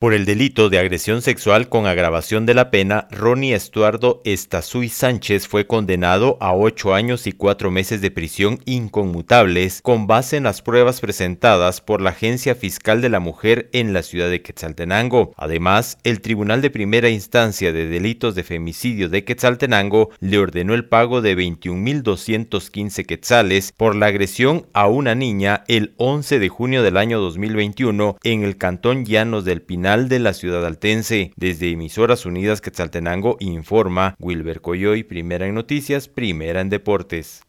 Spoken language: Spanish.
Por el delito de agresión sexual con agravación de la pena, Ronnie Estuardo Estazuy Sánchez fue condenado a ocho años y cuatro meses de prisión inconmutables con base en las pruebas presentadas por la Agencia Fiscal de la Mujer en la ciudad de Quetzaltenango. Además, el Tribunal de Primera Instancia de Delitos de Femicidio de Quetzaltenango le ordenó el pago de 21.215 quetzales por la agresión a una niña el 11 de junio del año 2021 en el Cantón Llanos del Pinar de la ciudad altense. Desde Emisoras Unidas Quetzaltenango informa Wilber Coyoy, primera en noticias, primera en deportes.